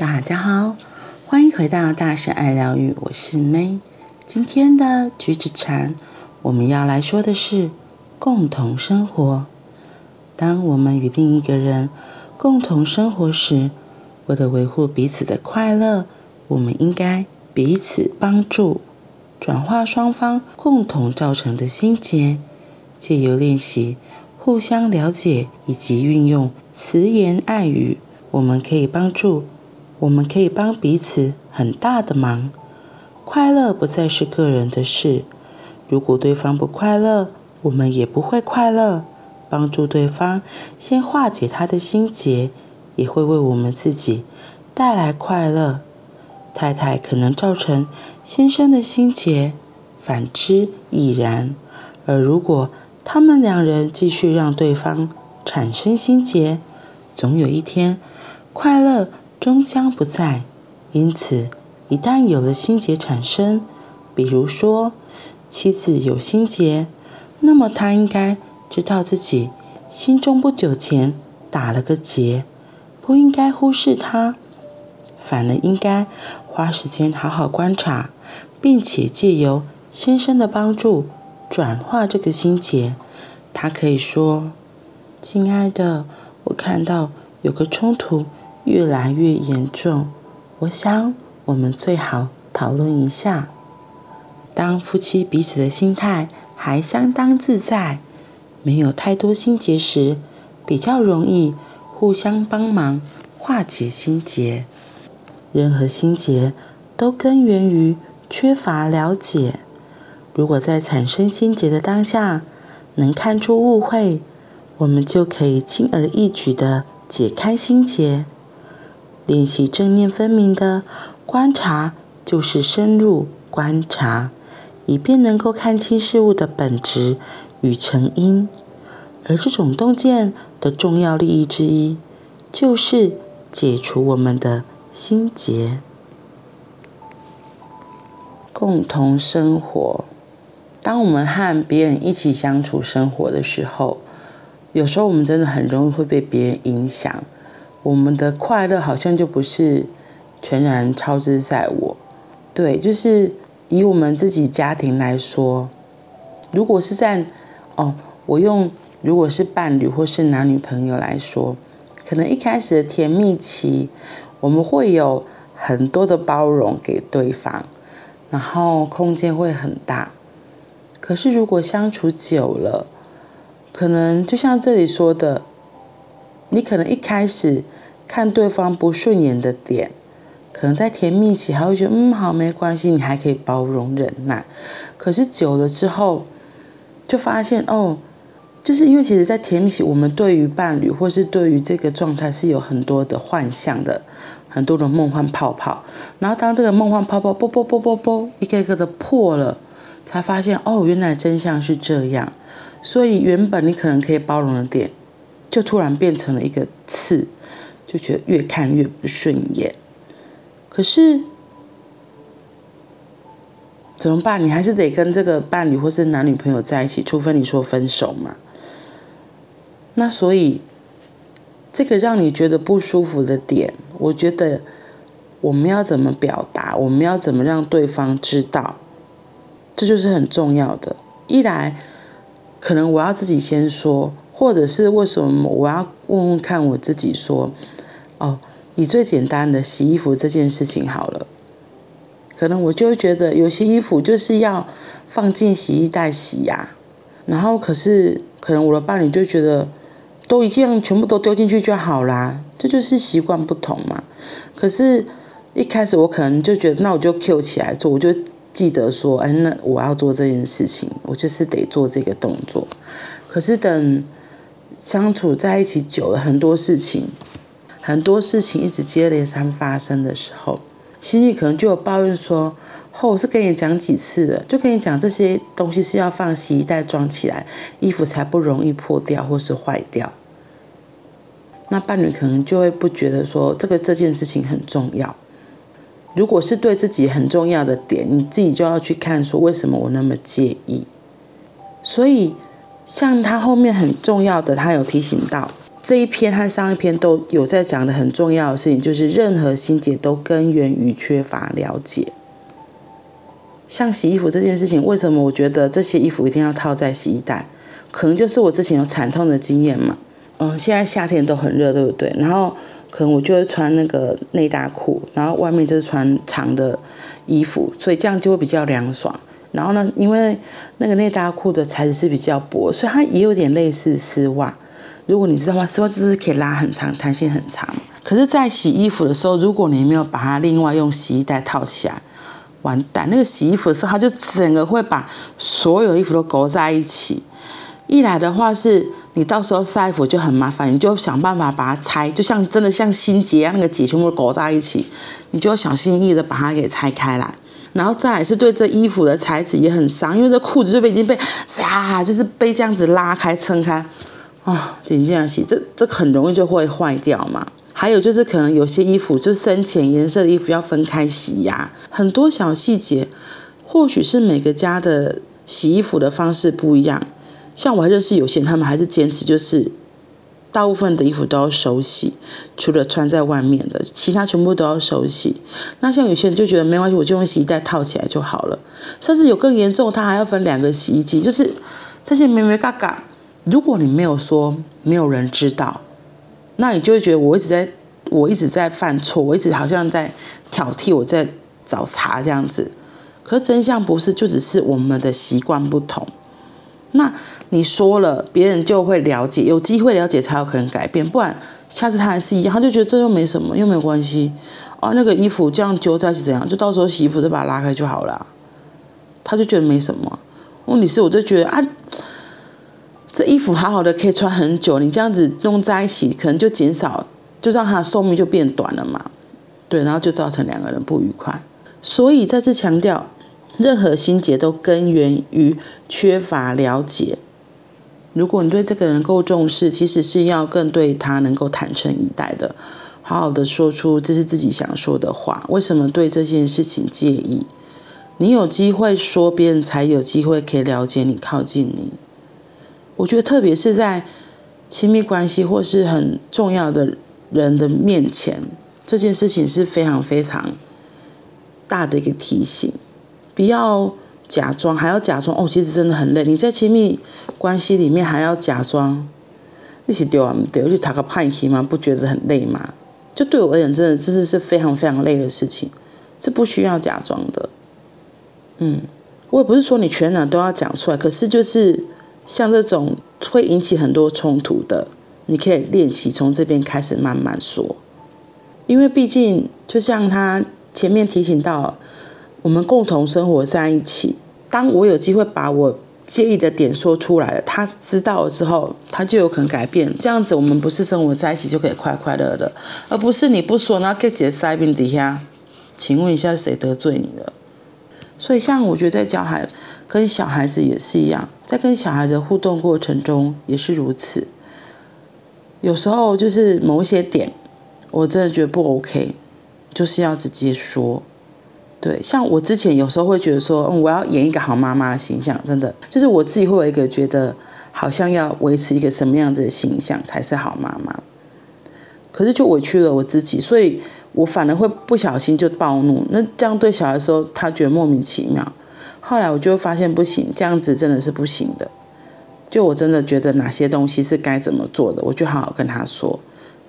大家好，欢迎回到大神爱疗愈，我是 May。今天的橘子禅，我们要来说的是共同生活。当我们与另一个人共同生活时，为了维护彼此的快乐，我们应该彼此帮助，转化双方共同造成的心结，借由练习。互相了解以及运用慈言爱语，我们可以帮助，我们可以帮彼此很大的忙。快乐不再是个人的事，如果对方不快乐，我们也不会快乐。帮助对方先化解他的心结，也会为我们自己带来快乐。太太可能造成先生的心结，反之亦然。而如果他们两人继续让对方产生心结，总有一天，快乐终将不在。因此，一旦有了心结产生，比如说妻子有心结，那么他应该知道自己心中不久前打了个结，不应该忽视它，反而应该花时间好好观察，并且借由先生的帮助。转化这个心结，他可以说：“亲爱的，我看到有个冲突越来越严重，我想我们最好讨论一下。”当夫妻彼此的心态还相当自在，没有太多心结时，比较容易互相帮忙化解心结。任何心结都根源于缺乏了解。如果在产生心结的当下，能看出误会，我们就可以轻而易举地解开心结。练习正念分明的观察，就是深入观察，以便能够看清事物的本质与成因。而这种洞见的重要利益之一，就是解除我们的心结。共同生活。当我们和别人一起相处生活的时候，有时候我们真的很容易会被别人影响，我们的快乐好像就不是全然超之在我。对，就是以我们自己家庭来说，如果是在哦，我用如果是伴侣或是男女朋友来说，可能一开始的甜蜜期，我们会有很多的包容给对方，然后空间会很大。可是，如果相处久了，可能就像这里说的，你可能一开始看对方不顺眼的点，可能在甜蜜期还会觉得嗯好没关系，你还可以包容忍耐。可是久了之后，就发现哦，就是因为其实，在甜蜜期，我们对于伴侣或是对于这个状态是有很多的幻象的，很多的梦幻泡泡。然后当这个梦幻泡泡啵啵啵啵啵一个一个的破了。才发现哦，原来真相是这样，所以原本你可能可以包容的点，就突然变成了一个刺，就觉得越看越不顺眼。可是怎么办？你还是得跟这个伴侣或是男女朋友在一起，除非你说分手嘛。那所以这个让你觉得不舒服的点，我觉得我们要怎么表达？我们要怎么让对方知道？这就是很重要的。一来，可能我要自己先说，或者是为什么我要问问看我自己说，哦，以最简单的洗衣服这件事情好了，可能我就会觉得有些衣服就是要放进洗衣袋洗呀，然后可是可能我的伴侣就觉得都一样，全部都丢进去就好啦，这就是习惯不同嘛。可是，一开始我可能就觉得，那我就 Q 起来做，我就。记得说，哎，那我要做这件事情，我就是得做这个动作。可是等相处在一起久了，很多事情，很多事情一直接连三发生的时候，心里可能就有抱怨说：“哦，我是跟你讲几次了，就跟你讲这些东西是要放洗衣袋装起来，衣服才不容易破掉或是坏掉。”那伴侣可能就会不觉得说这个这件事情很重要。如果是对自己很重要的点，你自己就要去看说为什么我那么介意。所以，像他后面很重要的，他有提醒到，这一篇和上一篇都有在讲的很重要的事情，就是任何心结都根源于缺乏了解。像洗衣服这件事情，为什么我觉得这些衣服一定要套在洗衣袋？可能就是我之前有惨痛的经验嘛。嗯，现在夏天都很热，对不对？然后可能我就会穿那个内搭裤，然后外面就是穿长的衣服，所以这样就会比较凉爽。然后呢，因为那个内搭裤的材质是比较薄，所以它也有点类似丝袜。如果你知道的话，丝袜就是可以拉很长，弹性很长。可是，在洗衣服的时候，如果你没有把它另外用洗衣袋套起来，完蛋！那个洗衣服的时候，它就整个会把所有衣服都勾在一起。一来的话是，你到时候晒衣服就很麻烦，你就想办法把它拆，就像真的像心结啊，那个结全部勾在一起，你就要小心翼翼的把它给拆开来。然后再来是对这衣服的材质也很伤，因为这裤子就被已经被啊，就是被这样子拉开撑开，啊，紧这样洗，这这很容易就会坏掉嘛。还有就是可能有些衣服就深浅颜色的衣服要分开洗呀，很多小细节，或许是每个家的洗衣服的方式不一样。像我还认识有些，他们还是坚持就是大部分的衣服都要手洗，除了穿在外面的，其他全部都要手洗。那像有些人就觉得没关系，我就用洗衣袋套起来就好了。甚至有更严重，他还要分两个洗衣机，就是这些眉眉角角。如果你没有说，没有人知道，那你就会觉得我一直在，我一直在犯错，我一直好像在挑剔，我在找茬这样子。可是真相不是，就只是我们的习惯不同。那。你说了，别人就会了解，有机会了解才有可能改变，不然下次他还是一样，他就觉得这又没什么，又没有关系，哦，那个衣服这样揪在一起怎样？就到时候洗衣服再把它拉开就好了，他就觉得没什么。问题是，我就觉得啊，这衣服好好的可以穿很久，你这样子弄在一起，可能就减少，就让它的寿命就变短了嘛，对，然后就造成两个人不愉快。所以再次强调，任何心结都根源于缺乏了解。如果你对这个人够重视，其实是要更对他能够坦诚以待的，好好的说出这是自己想说的话。为什么对这件事情介意？你有机会说，别人才有机会可以了解你、靠近你。我觉得，特别是在亲密关系或是很重要的人的面前，这件事情是非常非常大的一个提醒，不要。假装还要假装哦，其实真的很累。你在亲密关系里面还要假装，一起丢啊丢，去打个派气吗？不觉得很累吗？就对我而言，真的这是是非常非常累的事情，是不需要假装的。嗯，我也不是说你全然都要讲出来，可是就是像这种会引起很多冲突的，你可以练习从这边开始慢慢说，因为毕竟就像他前面提醒到。我们共同生活在一起。当我有机会把我介意的点说出来了，他知道了之后，他就有可能改变。这样子，我们不是生活在一起就可以快快乐乐，而不是你不说，然后给姐塞边底下。请问一下，谁得罪你了？所以，像我觉得在教孩跟小孩子也是一样，在跟小孩子互动过程中也是如此。有时候就是某一些点，我真的觉得不 OK，就是要直接说。对，像我之前有时候会觉得说，嗯，我要演一个好妈妈的形象，真的就是我自己会有一个觉得，好像要维持一个什么样子的形象才是好妈妈。可是就委屈了我自己，所以我反而会不小心就暴怒。那这样对小孩的时候，他觉得莫名其妙。后来我就发现不行，这样子真的是不行的。就我真的觉得哪些东西是该怎么做的，我就好好跟他说。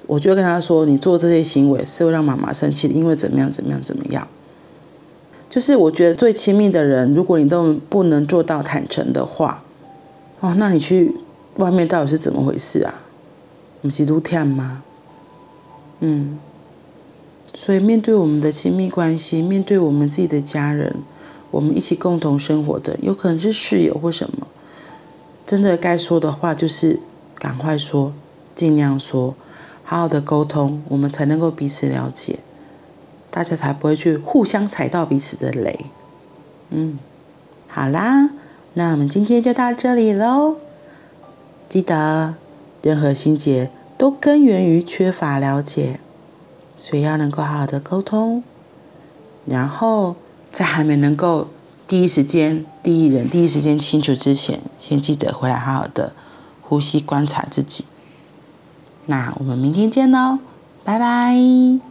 我就跟他说，你做这些行为是会让妈妈生气的，因为怎么样怎么样怎么样。就是我觉得最亲密的人，如果你都不能做到坦诚的话，哦，那你去外面到底是怎么回事啊？不是愈忝吗？嗯，所以面对我们的亲密关系，面对我们自己的家人，我们一起共同生活的，有可能是室友或什么，真的该说的话就是赶快说，尽量说，好好的沟通，我们才能够彼此了解。大家才不会去互相踩到彼此的雷。嗯，好啦，那我们今天就到这里喽。记得，任何心结都根源于缺乏了解，所以要能够好好的沟通。然后，在还没能够第一时间、第一人、第一时间清楚之前，先记得回来好好的呼吸，观察自己。那我们明天见喽，拜拜。